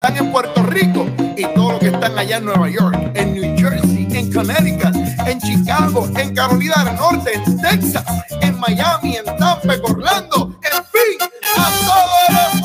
están en Puerto Rico y todos los que están allá en Nueva York, en New Jersey, en Connecticut, en Chicago, en Carolina del Norte, en Texas, en Miami, en Tampa, en Orlando, en fin, a todos los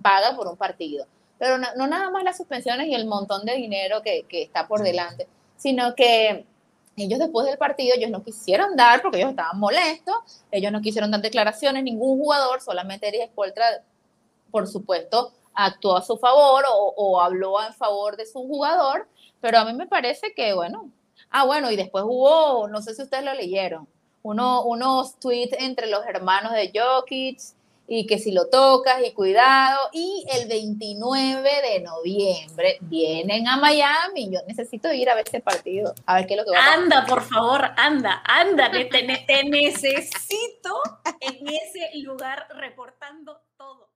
paga por un partido. Pero no, nada más las suspensiones y el montón de dinero que, que está por delante, sino que ellos después del partido, ellos no quisieron dar, porque ellos estaban molestos, ellos no quisieron dar declaraciones, ningún jugador, solamente Eric Spoltra, por supuesto, actuó a su favor o, o habló en favor de su jugador, pero a mí me parece que, bueno, ah, bueno, y después hubo, no sé si ustedes lo leyeron, uno, unos tweets entre los hermanos de Jokic, y que si lo tocas y cuidado. Y el 29 de noviembre vienen a Miami. Yo necesito ir a ver ese partido, a ver qué es lo que va a pasar. Anda, por favor, anda, anda, te, te necesito en ese lugar reportando todo.